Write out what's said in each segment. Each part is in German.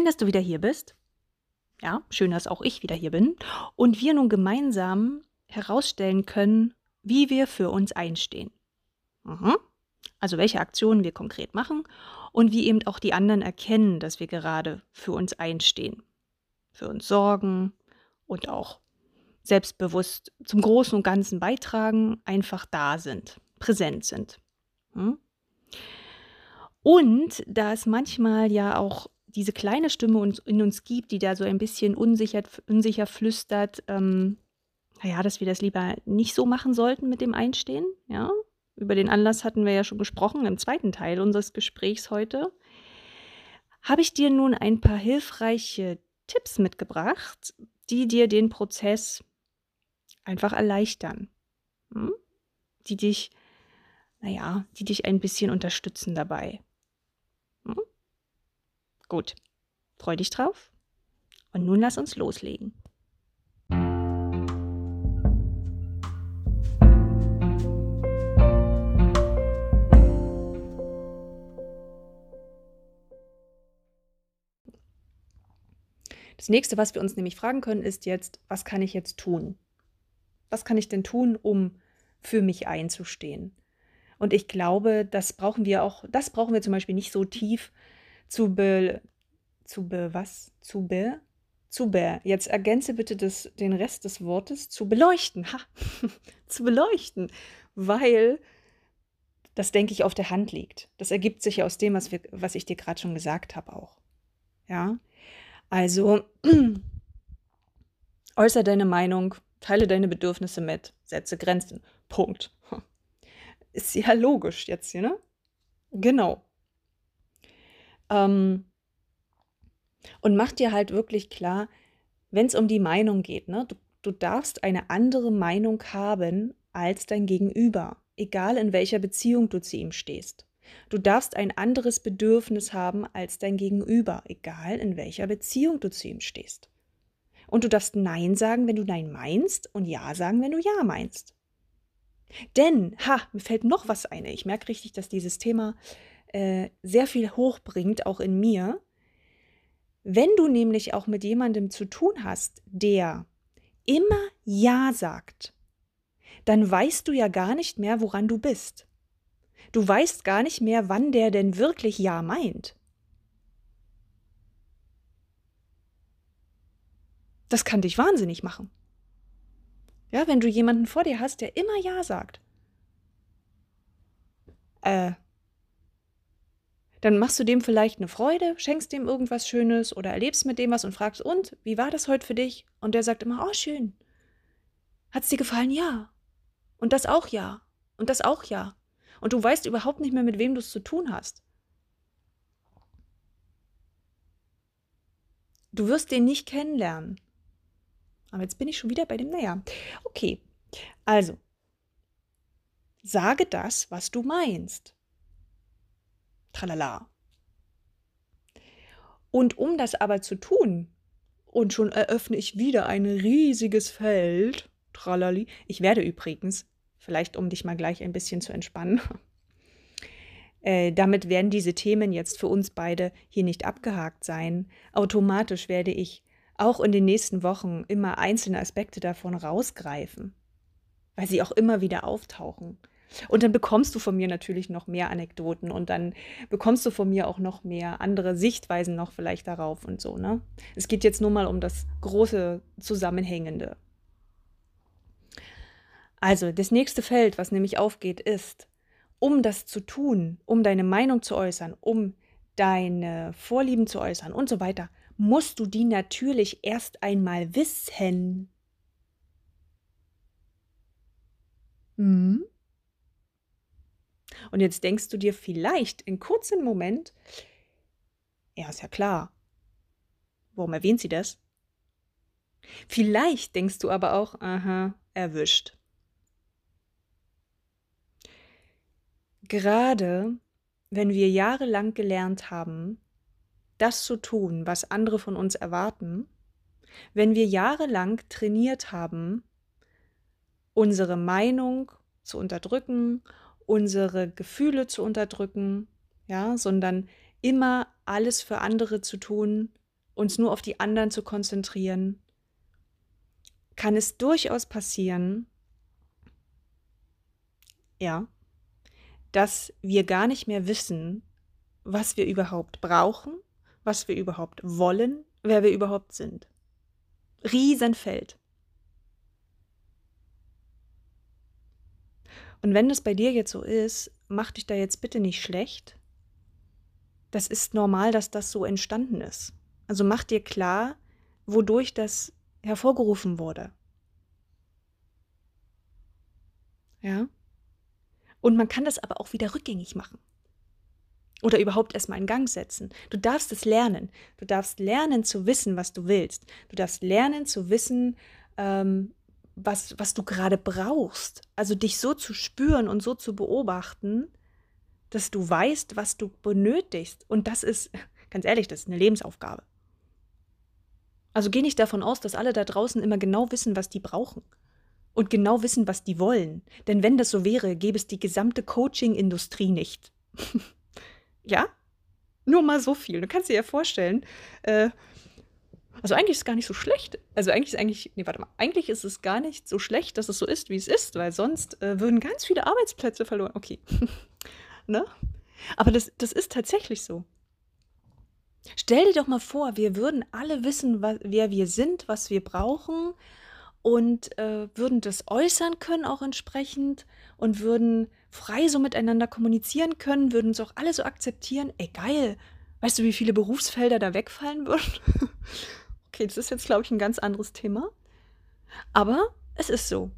Schön, dass du wieder hier bist. Ja, schön, dass auch ich wieder hier bin und wir nun gemeinsam herausstellen können, wie wir für uns einstehen. Mhm. Also welche Aktionen wir konkret machen und wie eben auch die anderen erkennen, dass wir gerade für uns einstehen, für uns sorgen und auch selbstbewusst zum Großen und Ganzen beitragen, einfach da sind, präsent sind. Hm? Und da es manchmal ja auch diese kleine Stimme in uns gibt, die da so ein bisschen unsicher, unsicher flüstert, ähm, naja, dass wir das lieber nicht so machen sollten mit dem Einstehen. Ja, über den Anlass hatten wir ja schon gesprochen im zweiten Teil unseres Gesprächs heute. Habe ich dir nun ein paar hilfreiche Tipps mitgebracht, die dir den Prozess einfach erleichtern. Hm? Die dich, naja, die dich ein bisschen unterstützen dabei. Hm? Gut, freu dich drauf. Und nun lass uns loslegen. Das nächste, was wir uns nämlich fragen können, ist jetzt, was kann ich jetzt tun? Was kann ich denn tun, um für mich einzustehen? Und ich glaube, das brauchen wir auch, das brauchen wir zum Beispiel nicht so tief zu be, zu be, was? Zu be, zu be. Jetzt ergänze bitte das, den Rest des Wortes zu beleuchten. Ha! zu beleuchten. Weil das, denke ich, auf der Hand liegt. Das ergibt sich ja aus dem, was, wir, was ich dir gerade schon gesagt habe auch. Ja, also, äußere deine Meinung, teile deine Bedürfnisse mit, setze Grenzen. Punkt. Ist ja logisch jetzt hier, ne? Genau. Ähm, und mach dir halt wirklich klar, wenn es um die Meinung geht, ne? Du, du darfst eine andere Meinung haben als dein Gegenüber, egal in welcher Beziehung du zu ihm stehst. Du darfst ein anderes Bedürfnis haben als dein Gegenüber, egal in welcher Beziehung du zu ihm stehst. Und du darfst Nein sagen, wenn du Nein meinst und Ja sagen, wenn du Ja meinst. Denn, ha, mir fällt noch was ein. Ich merke richtig, dass dieses Thema äh, sehr viel hochbringt, auch in mir. Wenn du nämlich auch mit jemandem zu tun hast, der immer Ja sagt, dann weißt du ja gar nicht mehr, woran du bist. Du weißt gar nicht mehr, wann der denn wirklich Ja meint. Das kann dich wahnsinnig machen. Ja, wenn du jemanden vor dir hast, der immer Ja sagt. Äh, dann machst du dem vielleicht eine Freude, schenkst dem irgendwas Schönes oder erlebst mit dem was und fragst, und, wie war das heute für dich? Und der sagt immer, oh, schön. Hat's dir gefallen? Ja. Und das auch ja. Und das auch ja und du weißt überhaupt nicht mehr, mit wem du es zu tun hast. Du wirst den nicht kennenlernen. Aber jetzt bin ich schon wieder bei dem Naja. Okay, also, sage das, was du meinst. Tralala. Und um das aber zu tun, und schon eröffne ich wieder ein riesiges Feld, tralali. Ich werde übrigens vielleicht um dich mal gleich ein bisschen zu entspannen. Äh, damit werden diese Themen jetzt für uns beide hier nicht abgehakt sein. Automatisch werde ich auch in den nächsten Wochen immer einzelne Aspekte davon rausgreifen, weil sie auch immer wieder auftauchen. Und dann bekommst du von mir natürlich noch mehr Anekdoten und dann bekommst du von mir auch noch mehr andere Sichtweisen noch vielleicht darauf und so, ne? Es geht jetzt nur mal um das große Zusammenhängende. Also das nächste Feld, was nämlich aufgeht, ist, um das zu tun, um deine Meinung zu äußern, um deine Vorlieben zu äußern und so weiter, musst du die natürlich erst einmal wissen. Hm? Und jetzt denkst du dir vielleicht in kurzem Moment, ja, ist ja klar. Warum erwähnt sie das? Vielleicht denkst du aber auch, aha, erwischt. Gerade wenn wir jahrelang gelernt haben, das zu tun, was andere von uns erwarten, wenn wir jahrelang trainiert haben, unsere Meinung zu unterdrücken, unsere Gefühle zu unterdrücken, ja, sondern immer alles für andere zu tun, uns nur auf die anderen zu konzentrieren, kann es durchaus passieren, ja, dass wir gar nicht mehr wissen, was wir überhaupt brauchen, was wir überhaupt wollen, wer wir überhaupt sind. Riesenfeld. Und wenn das bei dir jetzt so ist, mach dich da jetzt bitte nicht schlecht. Das ist normal, dass das so entstanden ist. Also mach dir klar, wodurch das hervorgerufen wurde. Ja? Und man kann das aber auch wieder rückgängig machen. Oder überhaupt erstmal in Gang setzen. Du darfst es lernen. Du darfst lernen zu wissen, was du willst. Du darfst lernen zu wissen, ähm, was, was du gerade brauchst. Also dich so zu spüren und so zu beobachten, dass du weißt, was du benötigst. Und das ist, ganz ehrlich, das ist eine Lebensaufgabe. Also geh nicht davon aus, dass alle da draußen immer genau wissen, was die brauchen. Und genau wissen, was die wollen. Denn wenn das so wäre, gäbe es die gesamte Coaching-Industrie nicht. ja? Nur mal so viel. Du kannst dir ja vorstellen, äh, also eigentlich ist es gar nicht so schlecht. Also eigentlich ist eigentlich, nee, warte mal, eigentlich ist es gar nicht so schlecht, dass es so ist, wie es ist, weil sonst äh, würden ganz viele Arbeitsplätze verloren. Okay. ne? Aber das, das ist tatsächlich so. Stell dir doch mal vor, wir würden alle wissen, wer wir sind, was wir brauchen und äh, würden das äußern können auch entsprechend und würden frei so miteinander kommunizieren können, würden es auch alle so akzeptieren. Ey, geil. Weißt du, wie viele Berufsfelder da wegfallen würden? Okay, das ist jetzt, glaube ich, ein ganz anderes Thema. Aber es ist so.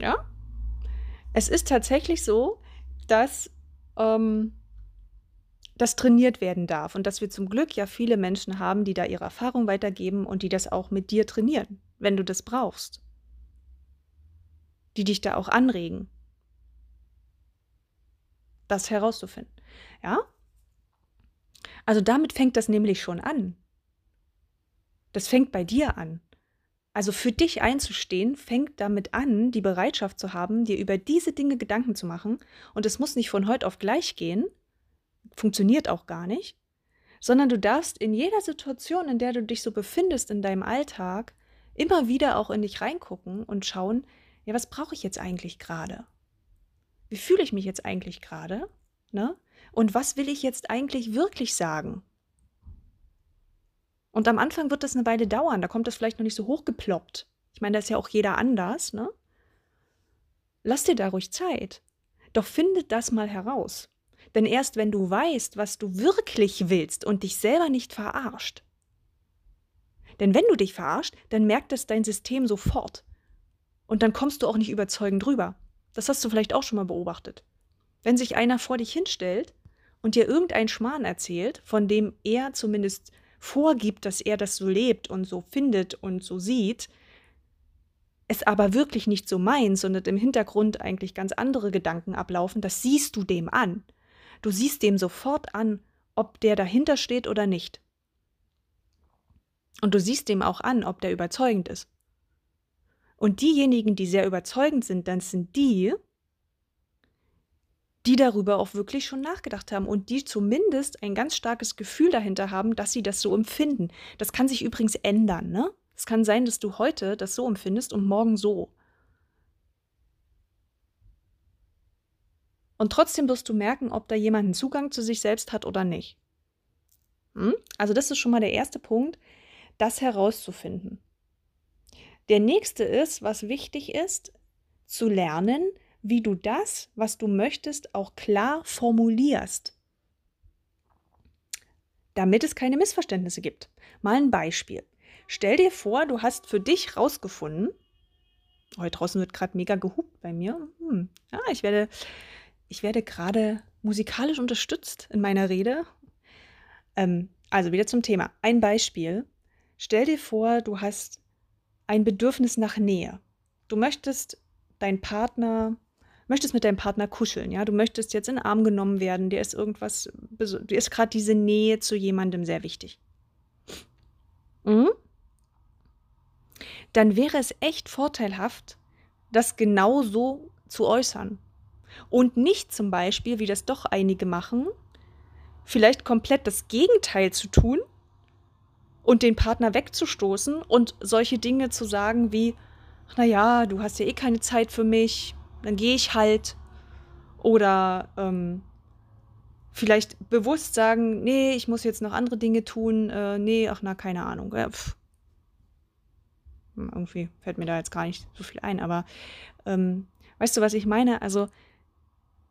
Ja? Es ist tatsächlich so, dass ähm, das trainiert werden darf und dass wir zum Glück ja viele Menschen haben, die da ihre Erfahrung weitergeben und die das auch mit dir trainieren, wenn du das brauchst. Die dich da auch anregen, das herauszufinden. Ja? Also damit fängt das nämlich schon an. Das fängt bei dir an. Also für dich einzustehen, fängt damit an, die Bereitschaft zu haben, dir über diese Dinge Gedanken zu machen. Und es muss nicht von heute auf gleich gehen, funktioniert auch gar nicht, sondern du darfst in jeder Situation, in der du dich so befindest in deinem Alltag, immer wieder auch in dich reingucken und schauen, ja, was brauche ich jetzt eigentlich gerade? Wie fühle ich mich jetzt eigentlich gerade? Ne? Und was will ich jetzt eigentlich wirklich sagen? Und am Anfang wird das eine Weile dauern, da kommt das vielleicht noch nicht so hochgeploppt. Ich meine, da ist ja auch jeder anders, ne? Lass dir da ruhig Zeit. Doch finde das mal heraus. Denn erst wenn du weißt, was du wirklich willst und dich selber nicht verarscht, denn wenn du dich verarscht, dann merkt es dein System sofort. Und dann kommst du auch nicht überzeugend rüber. Das hast du vielleicht auch schon mal beobachtet. Wenn sich einer vor dich hinstellt und dir irgendeinen Schmarrn erzählt, von dem er zumindest vorgibt, dass er das so lebt und so findet und so sieht, es aber wirklich nicht so meint, sondern im Hintergrund eigentlich ganz andere Gedanken ablaufen, das siehst du dem an. Du siehst dem sofort an, ob der dahinter steht oder nicht. Und du siehst dem auch an, ob der überzeugend ist. Und diejenigen, die sehr überzeugend sind, dann sind die, die darüber auch wirklich schon nachgedacht haben und die zumindest ein ganz starkes Gefühl dahinter haben, dass sie das so empfinden. Das kann sich übrigens ändern, ne? Es kann sein, dass du heute das so empfindest und morgen so. Und trotzdem wirst du merken, ob da jemand einen Zugang zu sich selbst hat oder nicht. Hm? Also das ist schon mal der erste Punkt, das herauszufinden. Der nächste ist, was wichtig ist, zu lernen, wie du das, was du möchtest, auch klar formulierst, damit es keine Missverständnisse gibt. Mal ein Beispiel. Stell dir vor, du hast für dich rausgefunden, heute oh, draußen wird gerade mega gehupt bei mir. Hm, ja, ich werde, ich werde gerade musikalisch unterstützt in meiner Rede. Ähm, also wieder zum Thema. Ein Beispiel. Stell dir vor, du hast ein Bedürfnis nach Nähe. Du möchtest deinen Partner möchtest mit deinem Partner kuscheln, ja, du möchtest jetzt in den Arm genommen werden, dir ist irgendwas, dir ist gerade diese Nähe zu jemandem sehr wichtig. Mhm. Dann wäre es echt vorteilhaft, das genau so zu äußern. Und nicht zum Beispiel, wie das doch einige machen, vielleicht komplett das Gegenteil zu tun und den Partner wegzustoßen und solche Dinge zu sagen wie, naja, du hast ja eh keine Zeit für mich, dann gehe ich halt. Oder ähm, vielleicht bewusst sagen, nee, ich muss jetzt noch andere Dinge tun, äh, nee, ach na, keine Ahnung. Hm, irgendwie fällt mir da jetzt gar nicht so viel ein, aber ähm, weißt du, was ich meine? Also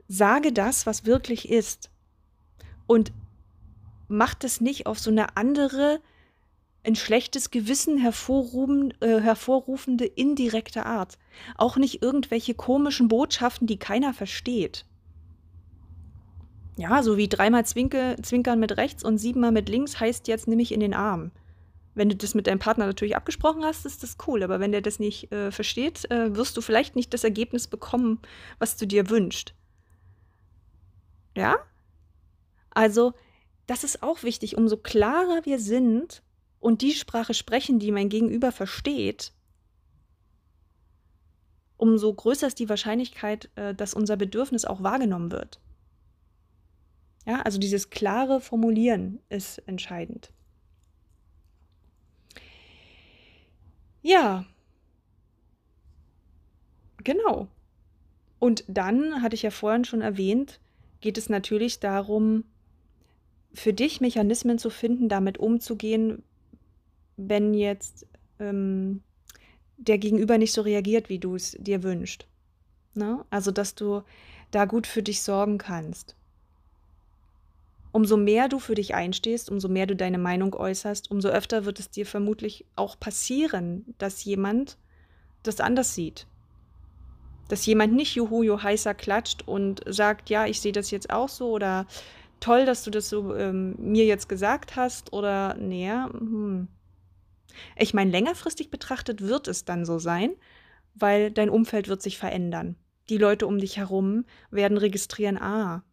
sage das, was wirklich ist. Und mach das nicht auf so eine andere, ein schlechtes Gewissen hervorrufen, äh, hervorrufende indirekte Art. Auch nicht irgendwelche komischen Botschaften, die keiner versteht. Ja, so wie dreimal Zwinke, Zwinkern mit rechts und siebenmal mit links heißt jetzt nimm mich in den Arm. Wenn du das mit deinem Partner natürlich abgesprochen hast, ist das cool. Aber wenn der das nicht äh, versteht, äh, wirst du vielleicht nicht das Ergebnis bekommen, was du dir wünschst. Ja? Also, das ist auch wichtig. Umso klarer wir sind und die Sprache sprechen, die mein Gegenüber versteht, umso größer ist die Wahrscheinlichkeit, äh, dass unser Bedürfnis auch wahrgenommen wird. Ja, also dieses klare Formulieren ist entscheidend. Ja, genau. Und dann, hatte ich ja vorhin schon erwähnt, geht es natürlich darum, für dich Mechanismen zu finden, damit umzugehen, wenn jetzt ähm, der Gegenüber nicht so reagiert, wie du es dir wünschst. Ne? Also, dass du da gut für dich sorgen kannst. Umso mehr du für dich einstehst, umso mehr du deine Meinung äußerst, umso öfter wird es dir vermutlich auch passieren, dass jemand das anders sieht. Dass jemand nicht juhu, jo heißer klatscht und sagt, ja, ich sehe das jetzt auch so oder toll, dass du das so ähm, mir jetzt gesagt hast oder näher. Hm. Ich meine, längerfristig betrachtet wird es dann so sein, weil dein Umfeld wird sich verändern. Die Leute um dich herum werden registrieren, ah,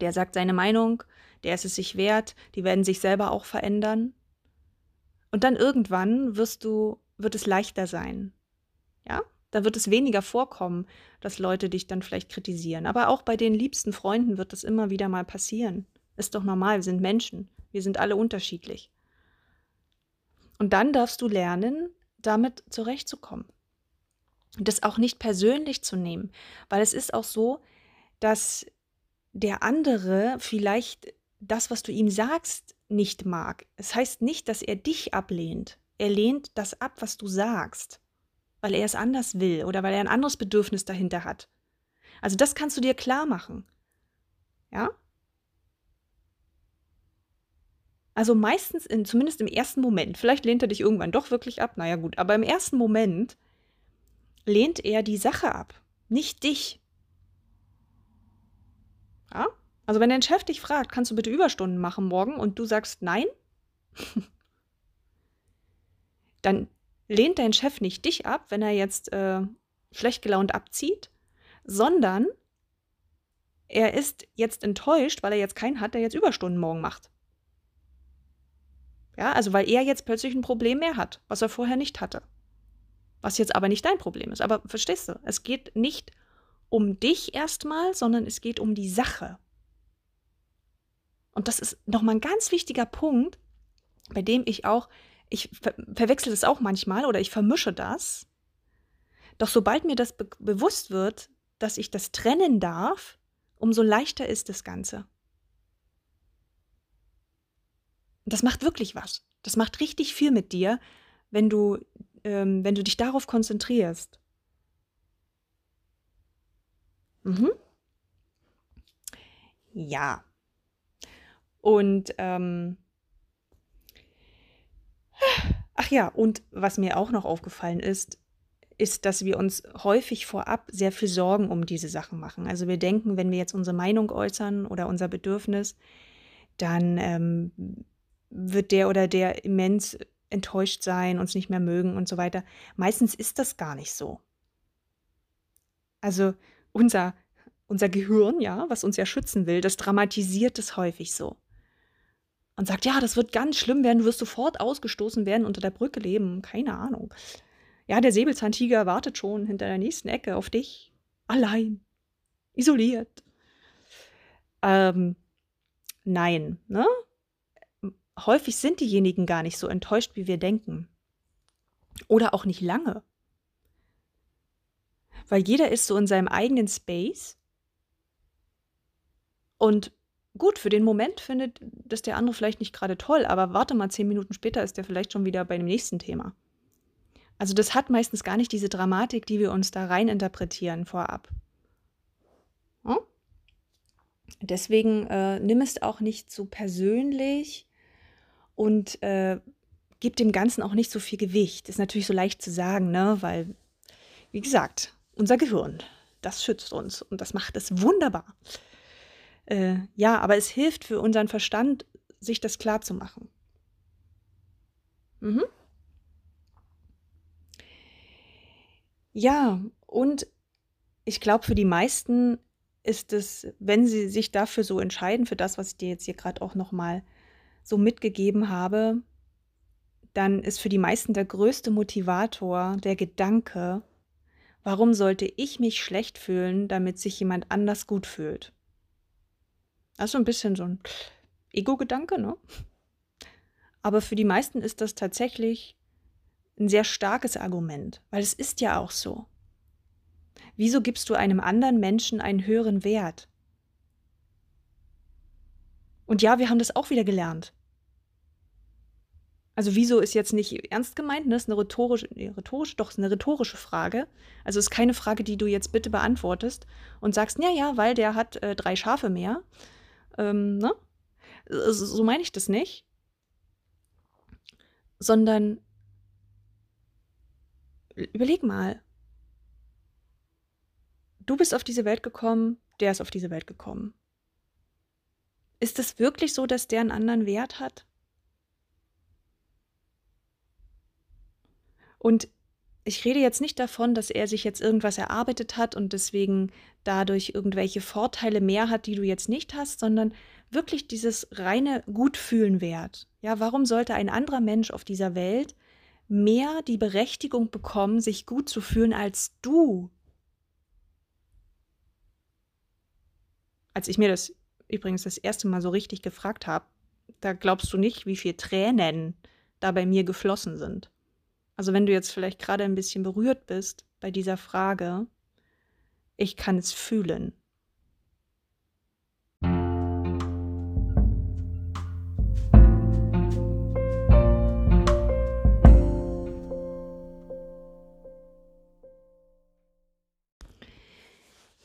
der sagt seine Meinung, der ist es sich wert, die werden sich selber auch verändern. Und dann irgendwann wirst du, wird es leichter sein. Ja? Da wird es weniger vorkommen, dass Leute dich dann vielleicht kritisieren. Aber auch bei den liebsten Freunden wird das immer wieder mal passieren. Ist doch normal, wir sind Menschen. Wir sind alle unterschiedlich. Und dann darfst du lernen, damit zurechtzukommen. Und das auch nicht persönlich zu nehmen, weil es ist auch so, dass der andere vielleicht das, was du ihm sagst, nicht mag. Es heißt nicht, dass er dich ablehnt. Er lehnt das ab, was du sagst, weil er es anders will oder weil er ein anderes Bedürfnis dahinter hat. Also das kannst du dir klar machen. Ja? Also meistens, in, zumindest im ersten Moment, vielleicht lehnt er dich irgendwann doch wirklich ab, naja gut, aber im ersten Moment lehnt er die Sache ab, nicht dich. Ja? Also wenn dein Chef dich fragt, kannst du bitte Überstunden machen morgen und du sagst nein, dann lehnt dein Chef nicht dich ab, wenn er jetzt äh, schlecht gelaunt abzieht, sondern er ist jetzt enttäuscht, weil er jetzt keinen hat, der jetzt Überstunden morgen macht. Ja, also weil er jetzt plötzlich ein Problem mehr hat, was er vorher nicht hatte. Was jetzt aber nicht dein Problem ist. Aber verstehst du, es geht nicht um dich erstmal, sondern es geht um die Sache. Und das ist nochmal ein ganz wichtiger Punkt, bei dem ich auch, ich ver verwechsel das auch manchmal oder ich vermische das. Doch sobald mir das be bewusst wird, dass ich das trennen darf, umso leichter ist das Ganze. Und das macht wirklich was. Das macht richtig viel mit dir, wenn du, ähm, wenn du dich darauf konzentrierst. Mhm. Ja. Und ähm, ach ja, und was mir auch noch aufgefallen ist, ist, dass wir uns häufig vorab sehr viel Sorgen um diese Sachen machen. Also wir denken, wenn wir jetzt unsere Meinung äußern oder unser Bedürfnis, dann ähm, wird der oder der immens enttäuscht sein, uns nicht mehr mögen und so weiter. Meistens ist das gar nicht so. Also unser, unser Gehirn, ja, was uns ja schützen will, das dramatisiert es häufig so. Und sagt, ja, das wird ganz schlimm werden, du wirst sofort ausgestoßen werden, unter der Brücke leben, keine Ahnung. Ja, der Säbelzahntiger wartet schon hinter der nächsten Ecke auf dich, allein, isoliert. Ähm, nein. Ne? Häufig sind diejenigen gar nicht so enttäuscht, wie wir denken. Oder auch nicht lange. Weil jeder ist so in seinem eigenen Space. Und gut, für den Moment findet das der andere vielleicht nicht gerade toll, aber warte mal, zehn Minuten später ist der vielleicht schon wieder bei dem nächsten Thema. Also das hat meistens gar nicht diese Dramatik, die wir uns da rein interpretieren vorab. Hm? Deswegen äh, nimm es auch nicht so persönlich und äh, gib dem Ganzen auch nicht so viel Gewicht. Ist natürlich so leicht zu sagen, ne? weil, wie gesagt, unser Gehirn, das schützt uns und das macht es wunderbar. Äh, ja, aber es hilft für unseren Verstand, sich das klar zu machen. Mhm. Ja, und ich glaube, für die meisten ist es, wenn sie sich dafür so entscheiden, für das, was ich dir jetzt hier gerade auch nochmal so mitgegeben habe, dann ist für die meisten der größte Motivator der Gedanke, warum sollte ich mich schlecht fühlen, damit sich jemand anders gut fühlt? Das ist so ein bisschen so ein Ego-Gedanke, ne? Aber für die meisten ist das tatsächlich ein sehr starkes Argument, weil es ist ja auch so. Wieso gibst du einem anderen Menschen einen höheren Wert? Und ja, wir haben das auch wieder gelernt. Also wieso ist jetzt nicht ernst gemeint, ne? Ist eine rhetorische, nee, rhetorisch, doch, ist eine rhetorische Frage. Also ist keine Frage, die du jetzt bitte beantwortest und sagst, ja, ja, weil der hat äh, drei Schafe mehr. Ähm, ne? So meine ich das nicht. Sondern überleg mal. Du bist auf diese Welt gekommen, der ist auf diese Welt gekommen. Ist es wirklich so, dass der einen anderen Wert hat? Und ich rede jetzt nicht davon, dass er sich jetzt irgendwas erarbeitet hat und deswegen dadurch irgendwelche Vorteile mehr hat, die du jetzt nicht hast, sondern wirklich dieses reine Gutfühlen wert. Ja, warum sollte ein anderer Mensch auf dieser Welt mehr die Berechtigung bekommen, sich gut zu fühlen als du? Als ich mir das übrigens das erste Mal so richtig gefragt habe, da glaubst du nicht, wie viel Tränen da bei mir geflossen sind. Also wenn du jetzt vielleicht gerade ein bisschen berührt bist bei dieser Frage, ich kann es fühlen.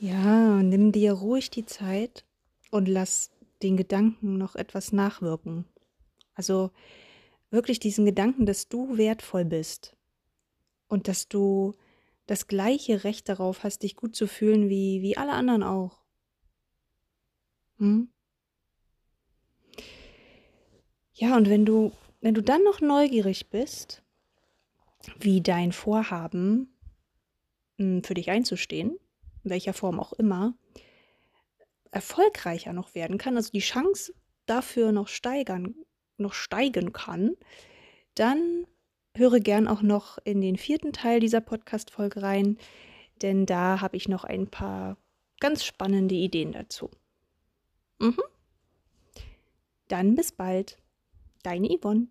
Ja, nimm dir ruhig die Zeit und lass den Gedanken noch etwas nachwirken. Also wirklich diesen Gedanken, dass du wertvoll bist und dass du das gleiche Recht darauf hast, dich gut zu fühlen wie, wie alle anderen auch. Hm? Ja, und wenn du, wenn du dann noch neugierig bist, wie dein Vorhaben hm, für dich einzustehen, in welcher Form auch immer, erfolgreicher noch werden kann, also die Chance dafür noch steigern noch steigen kann, dann höre gern auch noch in den vierten Teil dieser Podcast-Folge rein, denn da habe ich noch ein paar ganz spannende Ideen dazu. Mhm. Dann bis bald. Deine Yvonne.